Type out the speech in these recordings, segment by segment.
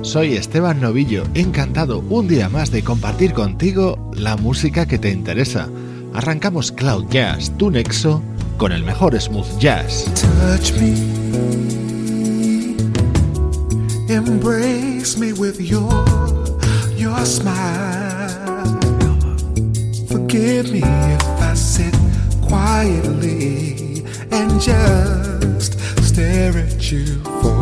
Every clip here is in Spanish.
Soy Esteban Novillo, encantado un día más de compartir contigo la música que te interesa. Arrancamos Cloud Jazz, tu nexo, con el mejor smooth jazz. Touch me, embrace me with your your smile. Forgive me if I sit quietly and just stare at you for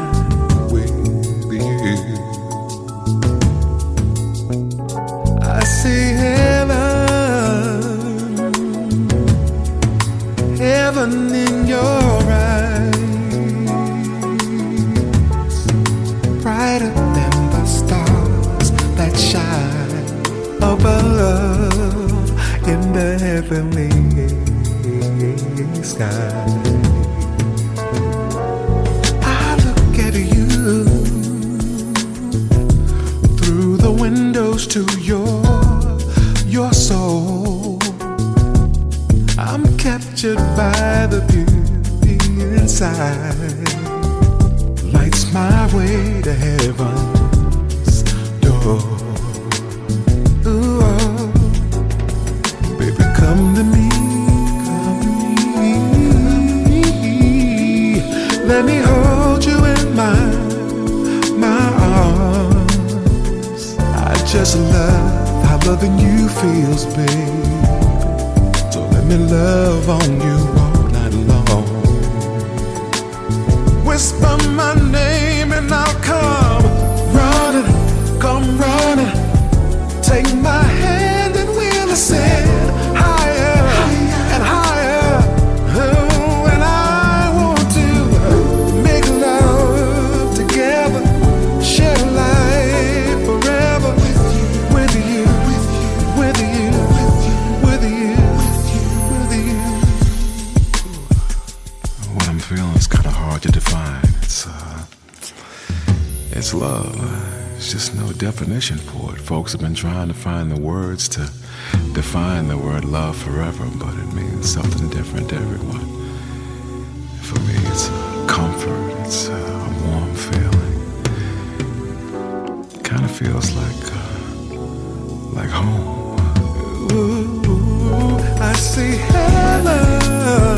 heavenly sky. I look at you through the windows to your your soul. I'm captured by the beauty inside. Lights my way to heaven's feels, babe. So let me love on you all night long. Whisper my name and I'll come I'm feeling is kind of hard to define. It's uh, it's love. It's just no definition for it. Folks have been trying to find the words to define the word love forever, but it means something different to everyone. For me, it's a comfort. It's a warm feeling. Kind of feels like uh, like home. Ooh, I see heaven.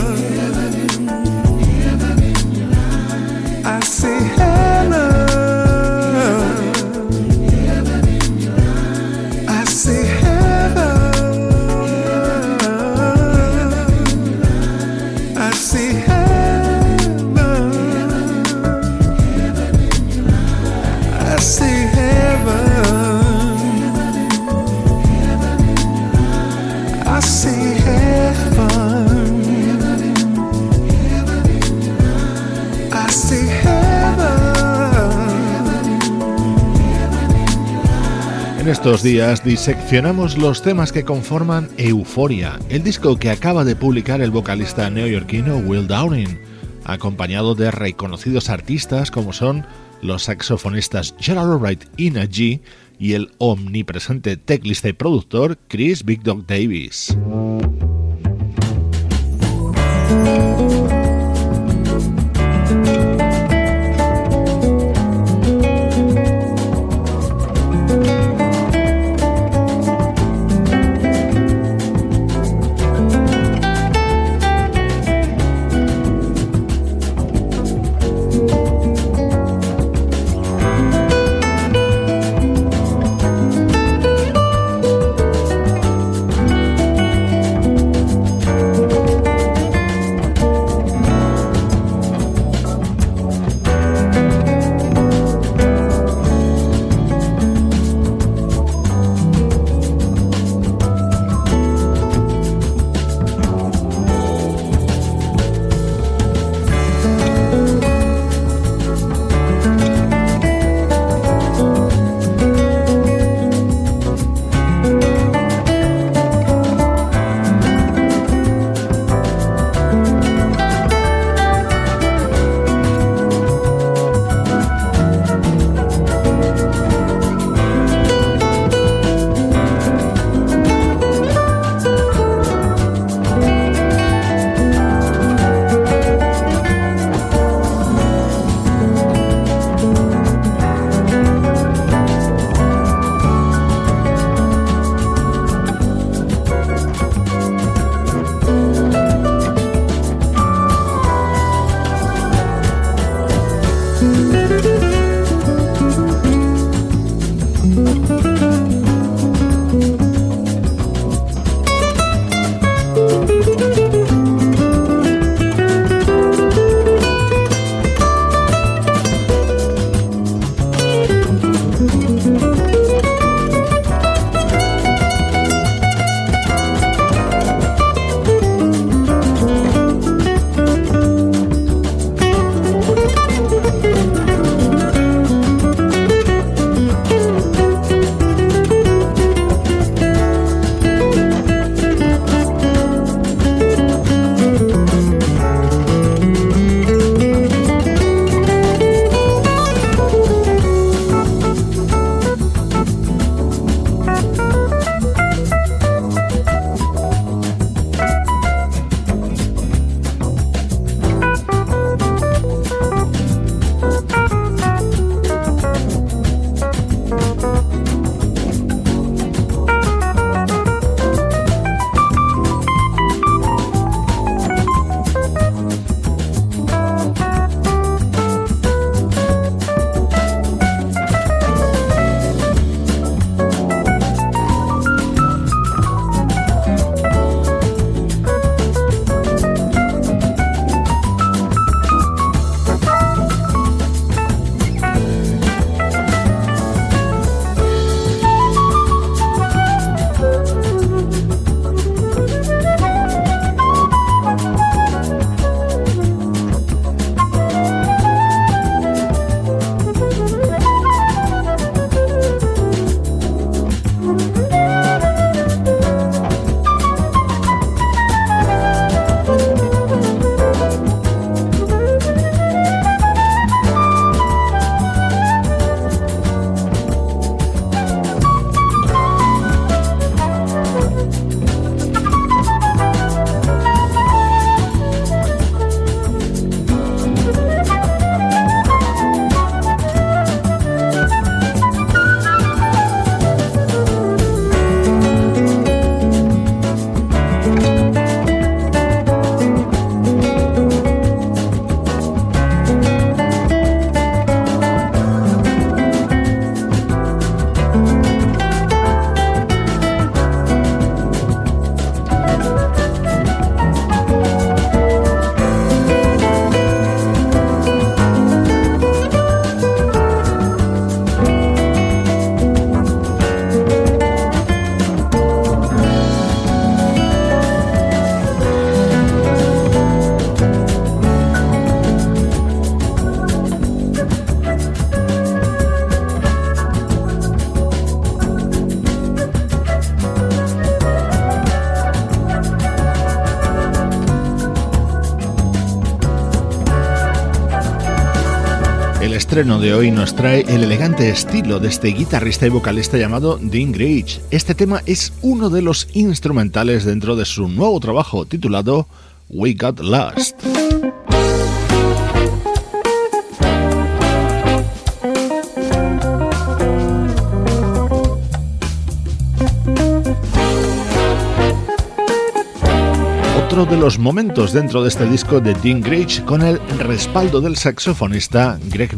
Estos días diseccionamos los temas que conforman Euphoria, el disco que acaba de publicar el vocalista neoyorquino Will Downing, acompañado de reconocidos artistas como son los saxofonistas Gerald Albright y Najee y el omnipresente teclista y productor Chris Big Dog Davis. Estreno de hoy nos trae el elegante estilo de este guitarrista y vocalista llamado Dean Grage. Este tema es uno de los instrumentales dentro de su nuevo trabajo titulado We Got Lost. Otro de los momentos dentro de este disco de Dean Grage con el respaldo del saxofonista Greg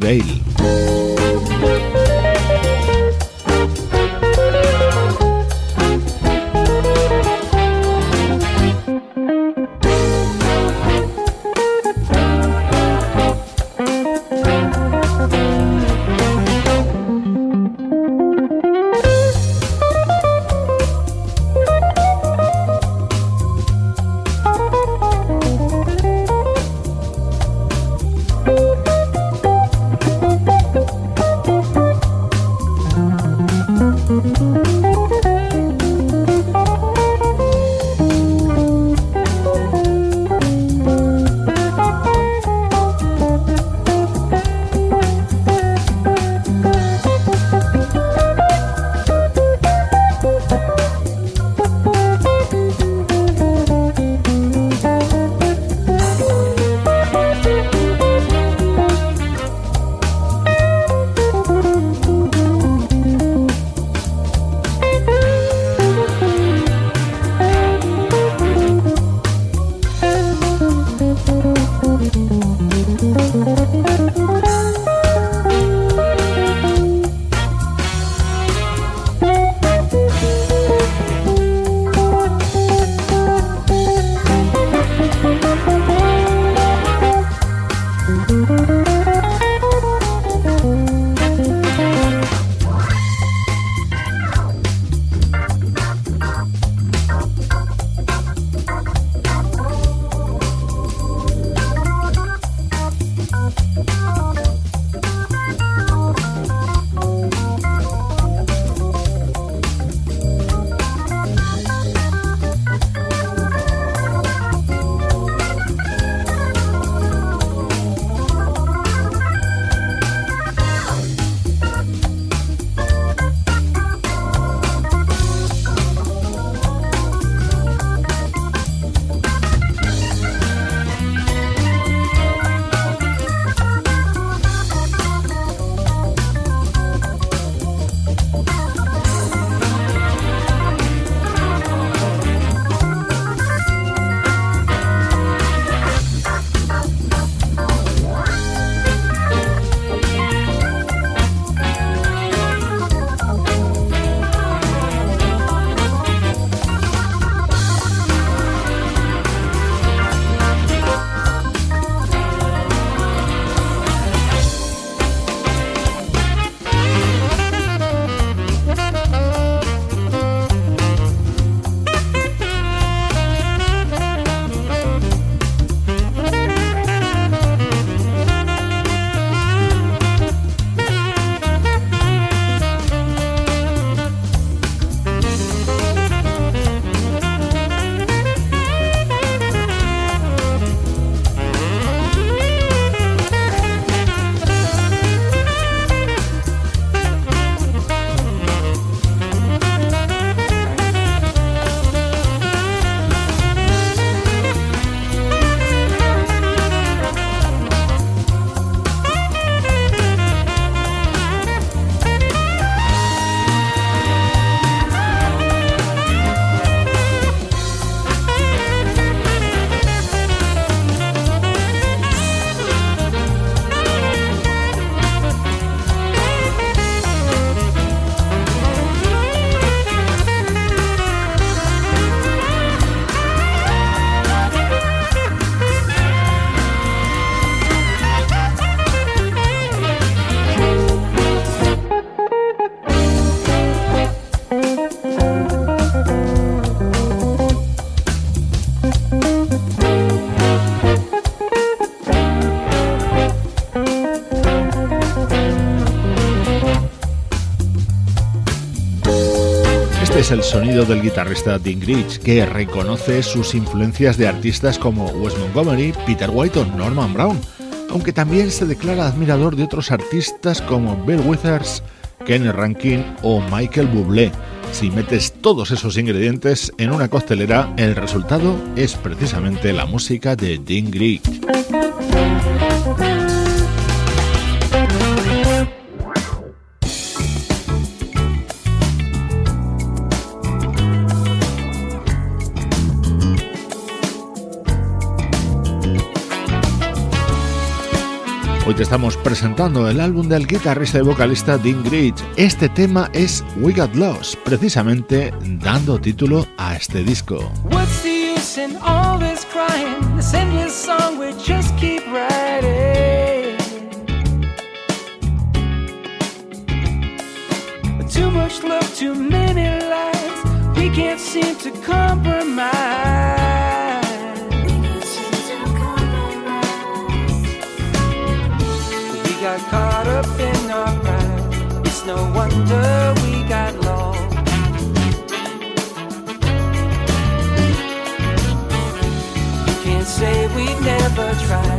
Es el sonido del guitarrista Dean Grich, que reconoce sus influencias de artistas como Wes Montgomery, Peter White o Norman Brown. aunque también se declara admirador de otros artistas como Bill Withers, Kenny Rankin o Michael Bublé. Si metes todos esos ingredientes en una costelera, el resultado es precisamente la música de Dean Grieg. Te estamos presentando el álbum del guitarrista y vocalista Dean Gridge. Este tema es We Got Lost, precisamente dando título a este disco. Just keep writing. Caught up in our pride. It's no wonder we got lost. You can't say we never tried.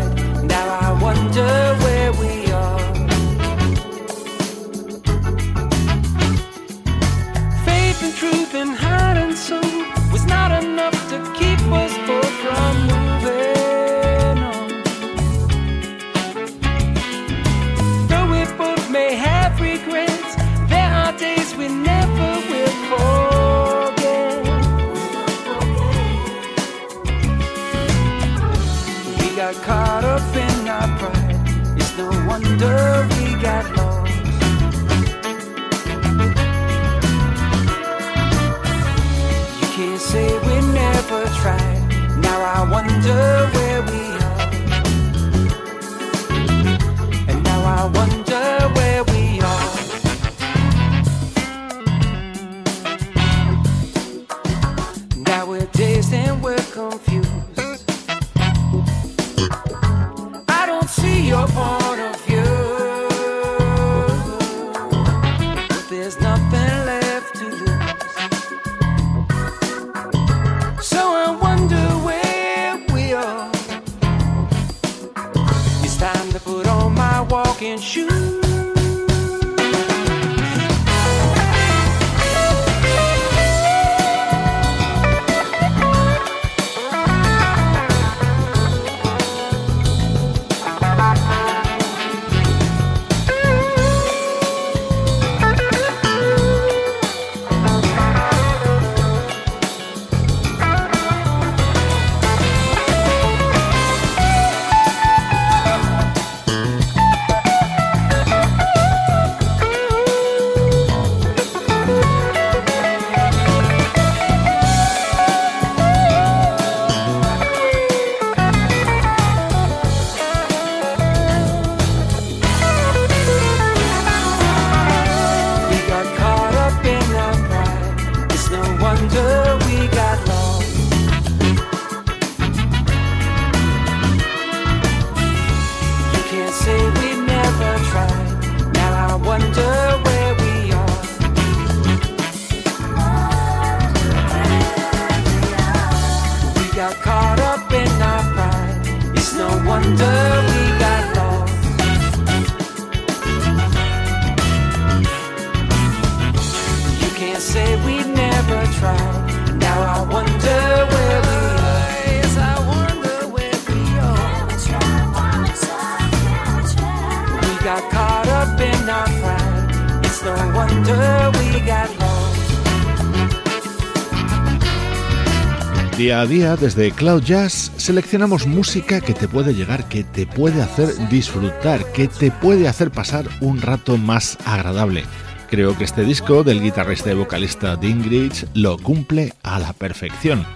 Día a día, desde Cloud Jazz, seleccionamos música que te puede llegar, que te puede hacer disfrutar, que te puede hacer pasar un rato más agradable. Creo que este disco del guitarrista y vocalista Dingrich lo cumple a la perfección.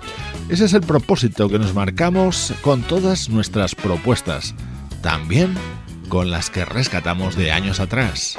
Ese es el propósito que nos marcamos con todas nuestras propuestas, también con las que rescatamos de años atrás.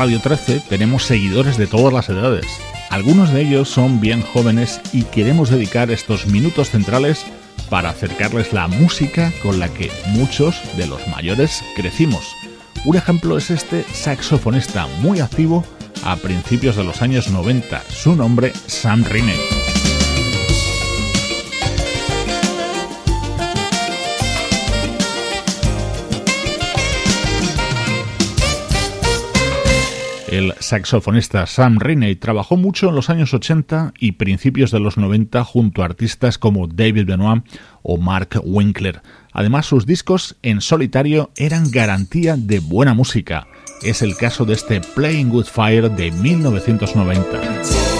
Radio 13 tenemos seguidores de todas las edades. Algunos de ellos son bien jóvenes y queremos dedicar estos minutos centrales para acercarles la música con la que muchos de los mayores crecimos. Un ejemplo es este saxofonista muy activo a principios de los años 90, su nombre Sam Riney. El saxofonista Sam Riney trabajó mucho en los años 80 y principios de los 90 junto a artistas como David Benoit o Mark Winkler. Además, sus discos en solitario eran garantía de buena música. Es el caso de este Playing Good Fire de 1990.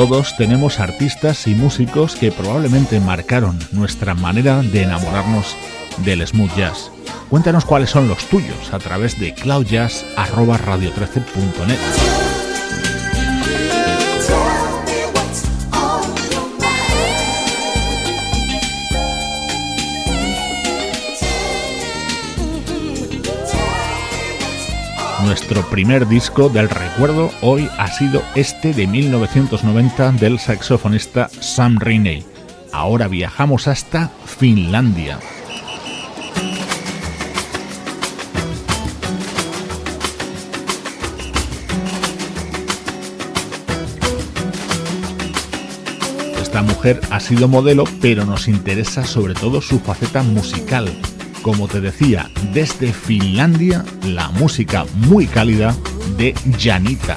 Todos tenemos artistas y músicos que probablemente marcaron nuestra manera de enamorarnos del smooth jazz. Cuéntanos cuáles son los tuyos a través de cloudjazz@radio13.net. nuestro primer disco del recuerdo hoy ha sido este de 1990 del saxofonista Sam Rainey. Ahora viajamos hasta Finlandia. Esta mujer ha sido modelo, pero nos interesa sobre todo su faceta musical. Como te decía, desde Finlandia, la música muy cálida de Janita.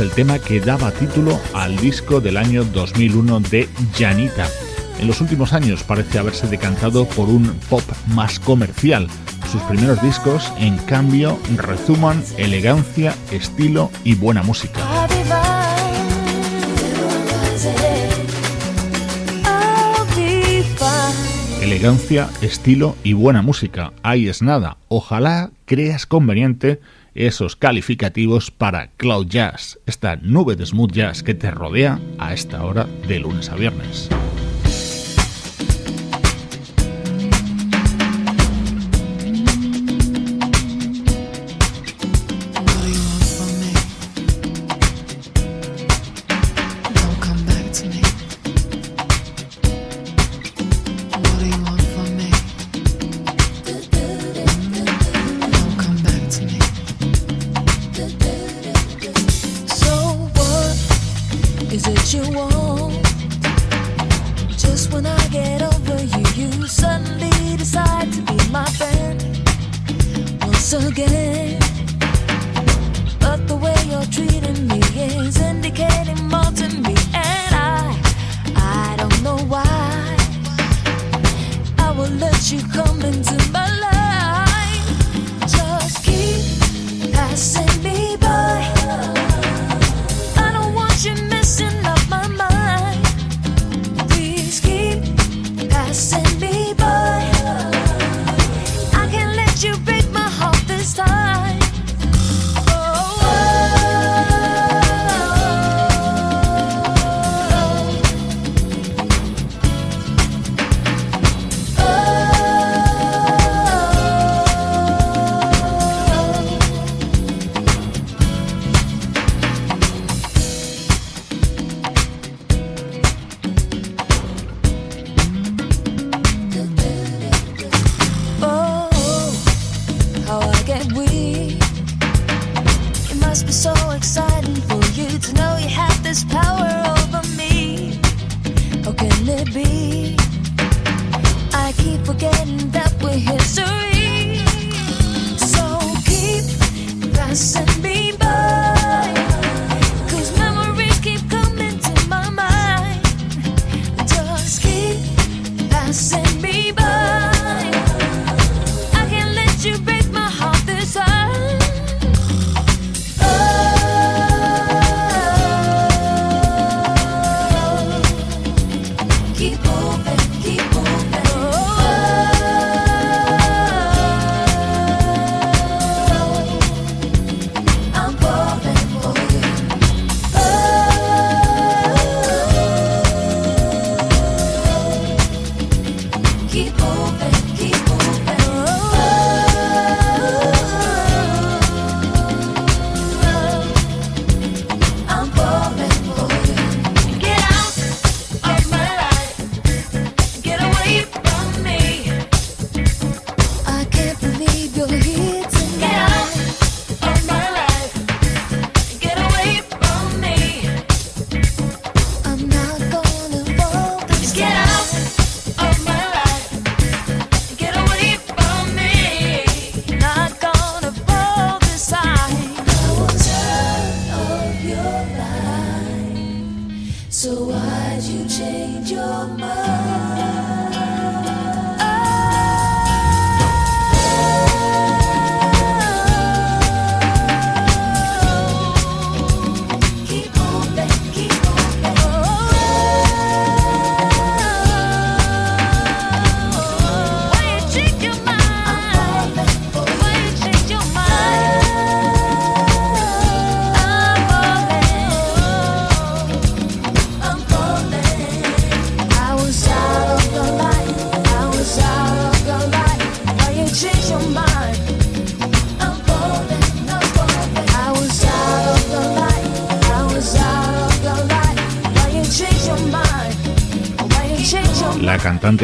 El tema que daba título al disco del año 2001 de Janita. En los últimos años parece haberse decantado por un pop más comercial. Sus primeros discos, en cambio, resuman elegancia, estilo y buena música. Elegancia, estilo y buena música. Ahí es nada. Ojalá creas conveniente esos calificativos para Cloud Jazz, esta nube de smooth jazz que te rodea a esta hora de lunes a viernes.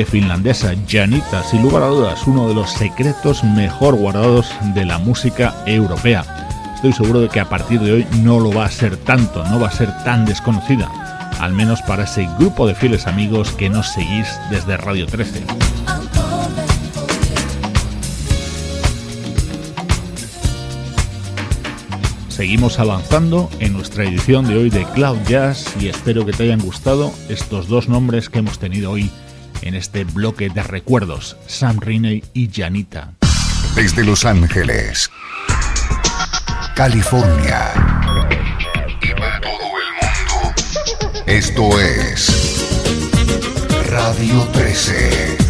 Finlandesa Janita, sin lugar a dudas, uno de los secretos mejor guardados de la música europea. Estoy seguro de que a partir de hoy no lo va a ser tanto, no va a ser tan desconocida, al menos para ese grupo de fieles amigos que nos seguís desde Radio 13. Seguimos avanzando en nuestra edición de hoy de Cloud Jazz y espero que te hayan gustado estos dos nombres que hemos tenido hoy en este bloque de recuerdos, Sam Riney y Janita. Desde Los Ángeles, California y para todo el mundo, esto es Radio 13.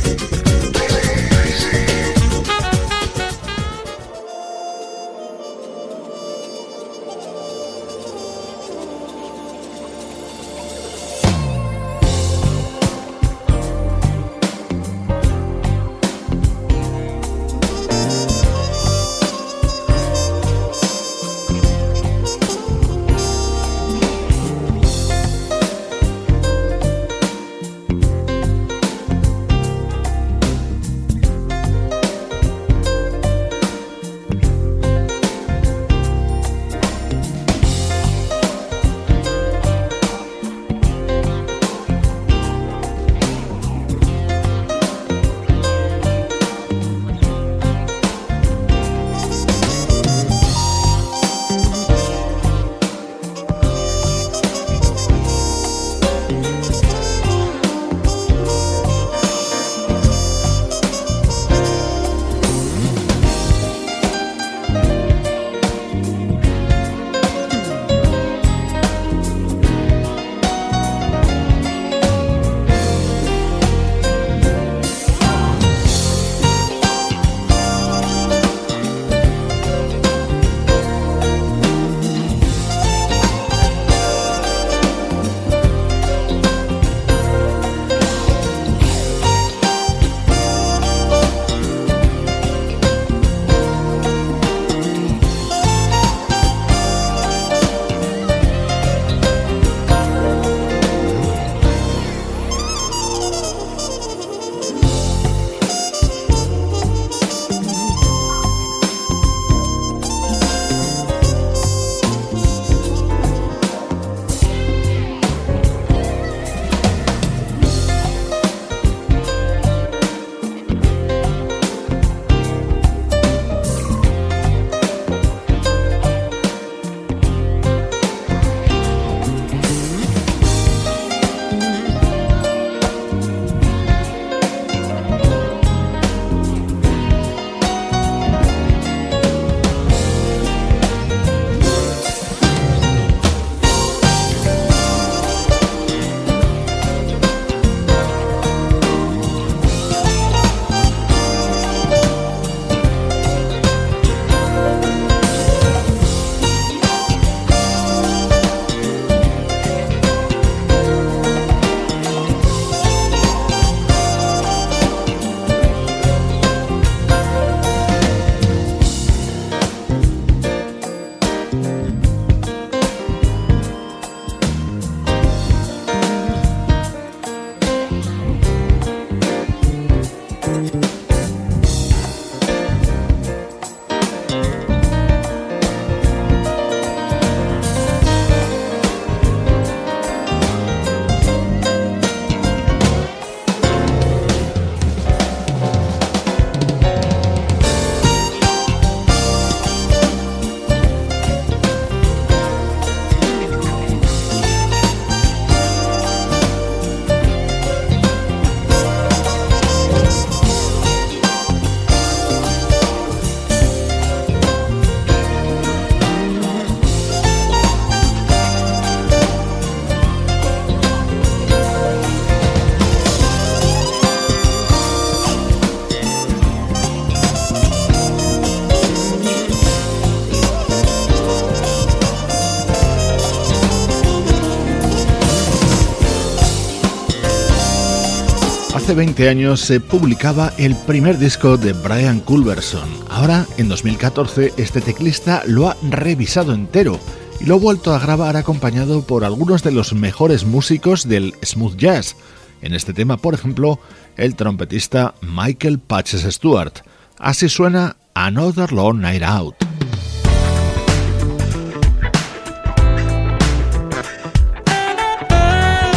Hace 20 años se publicaba el primer disco de Brian Culberson. Ahora, en 2014, este teclista lo ha revisado entero y lo ha vuelto a grabar acompañado por algunos de los mejores músicos del smooth jazz. En este tema, por ejemplo, el trompetista Michael Patches Stewart. Así suena Another Long Night Out.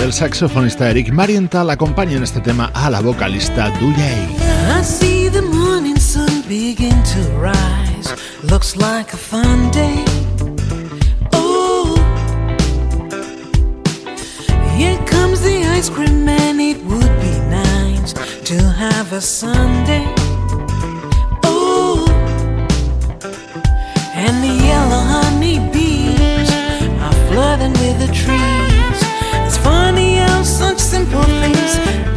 El saxofonista Eric Marienthal acompaña en este tema a la vocalista Duyay. I see the morning sun begin to rise. Looks like a fun day. Oh, here comes the ice cream man. It would be nice to have a Sunday. Oh, and the yellow honey bees are flooding with the trees simple things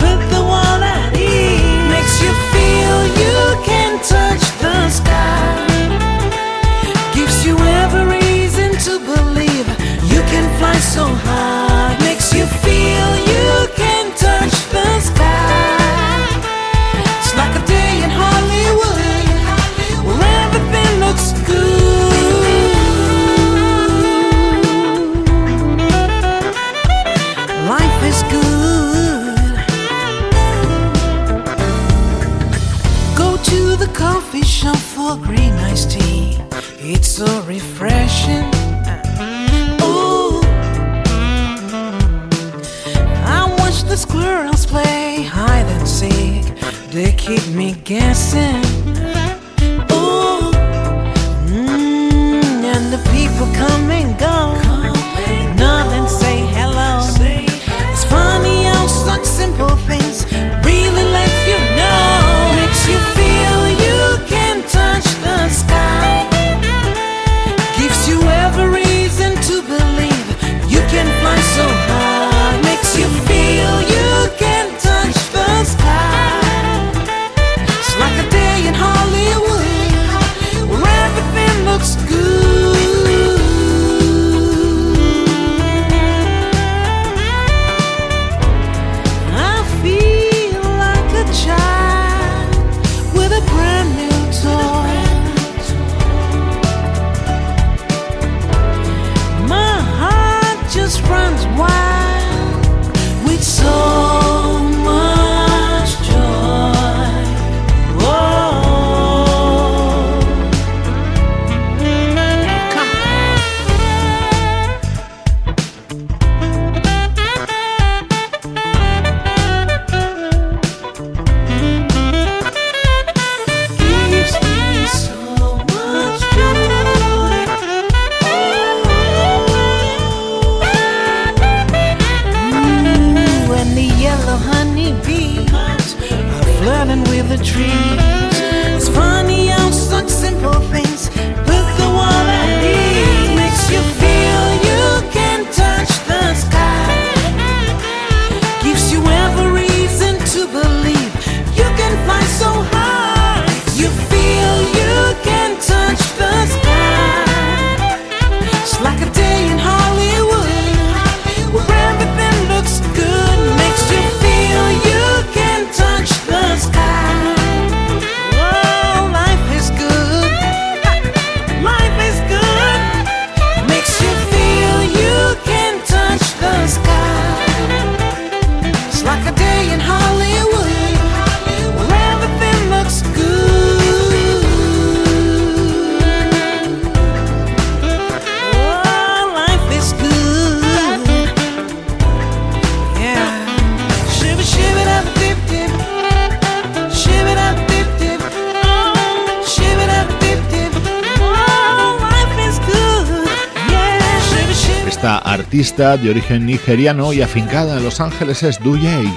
de origen nigeriano y afincada en Los Ángeles es Duyay.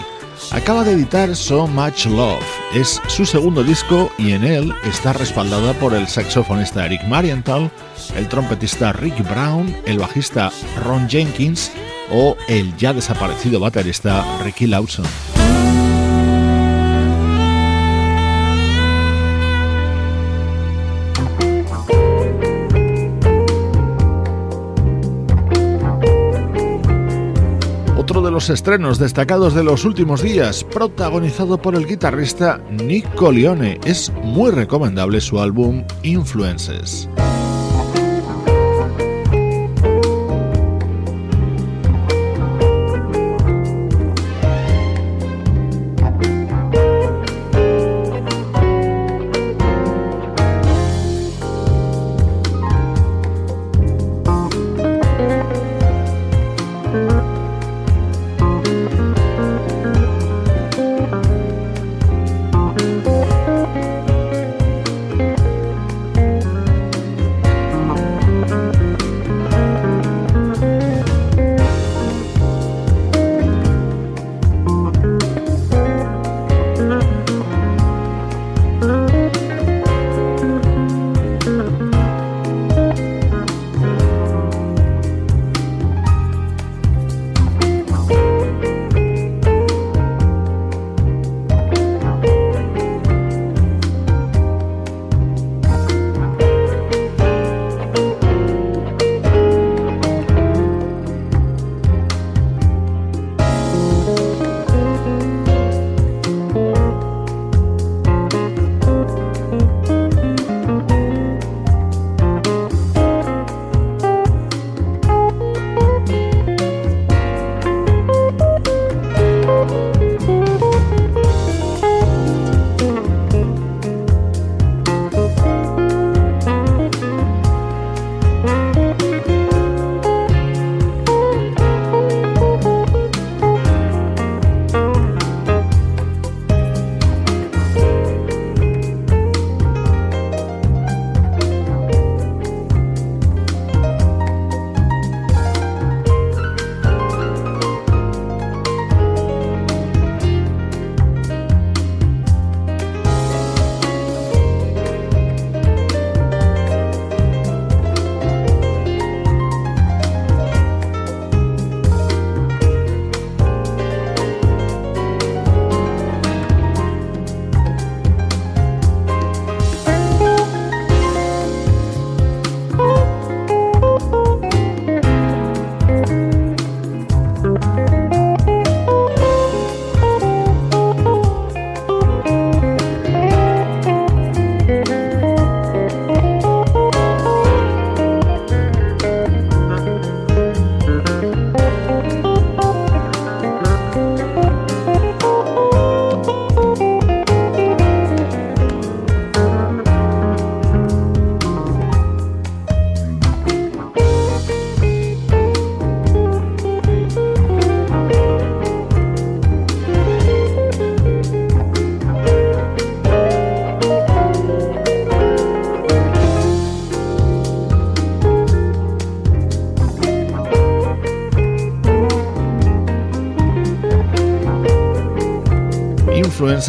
Acaba de editar So Much Love. Es su segundo disco y en él está respaldada por el saxofonista Eric Marienthal, el trompetista Rick Brown, el bajista Ron Jenkins o el ya desaparecido baterista Ricky Lawson. Los estrenos destacados de los últimos días, protagonizado por el guitarrista Nick Colione. Es muy recomendable su álbum Influences.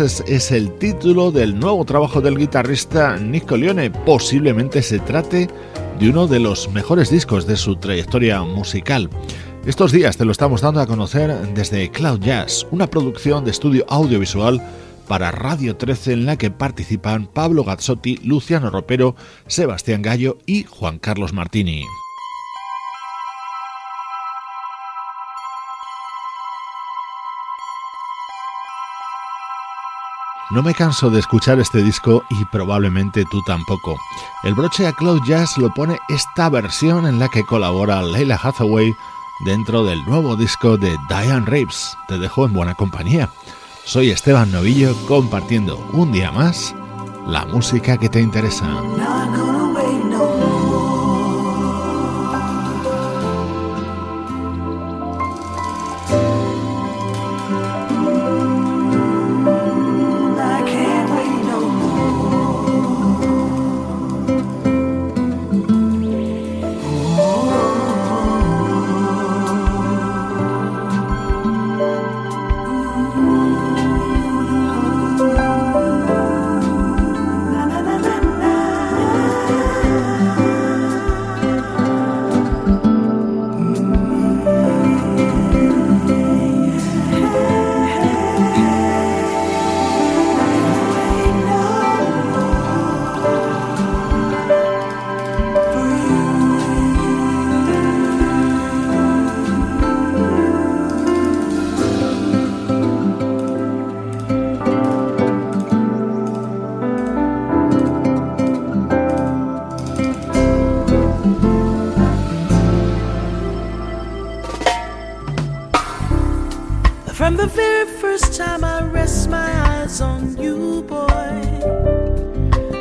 Es el título del nuevo trabajo del guitarrista Nick Leone. Posiblemente se trate de uno de los mejores discos de su trayectoria musical. Estos días te lo estamos dando a conocer desde Cloud Jazz, una producción de estudio audiovisual para Radio 13 en la que participan Pablo Gazzotti, Luciano Ropero, Sebastián Gallo y Juan Carlos Martini. No me canso de escuchar este disco y probablemente tú tampoco. El broche a Cloud Jazz lo pone esta versión en la que colabora Leila Hathaway dentro del nuevo disco de Diane Reeves. Te dejo en buena compañía. Soy Esteban Novillo compartiendo un día más la música que te interesa.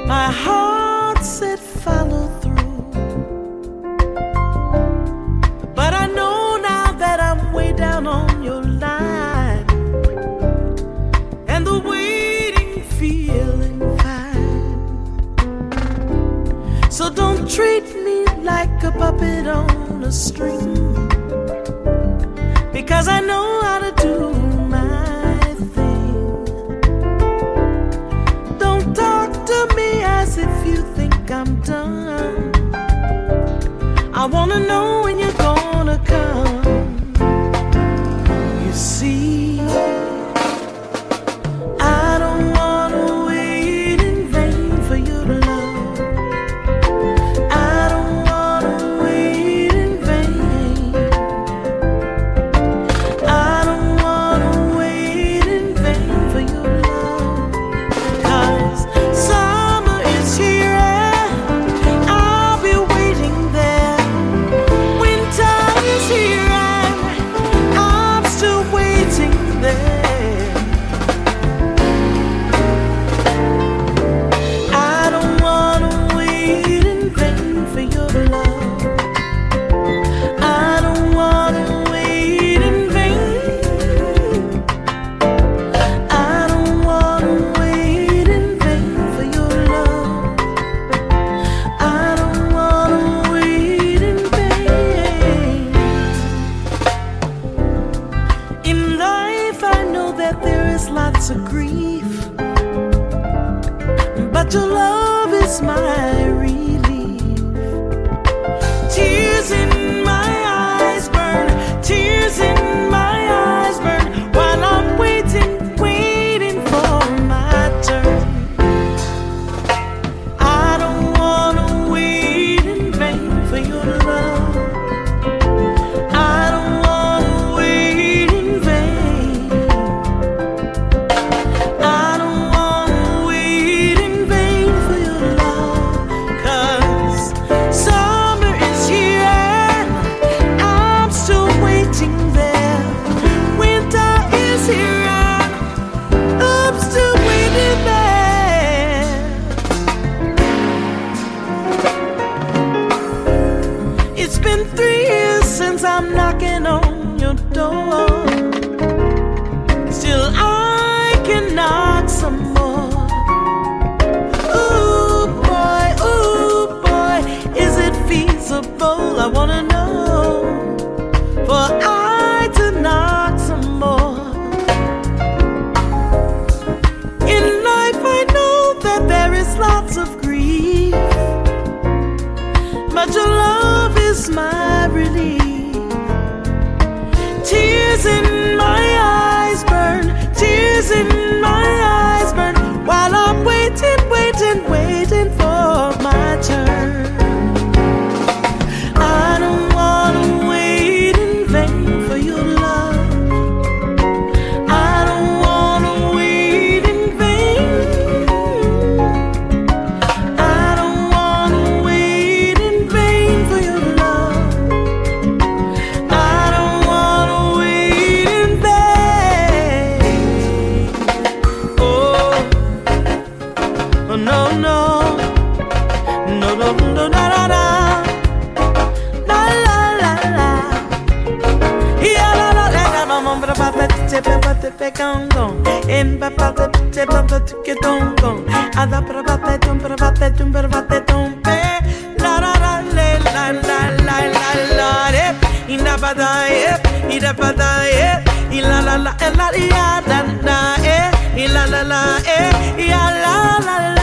My heart said follow through. But I know now that I'm way down on your line. And the waiting feeling fine. So don't treat me like a puppet on a string. Because I know wanna know te papa tu tum prava tum prava tum pe. La la la la la la la la. Ina pada ina pada e. Ila la la la la la la la e. La la ya la la la.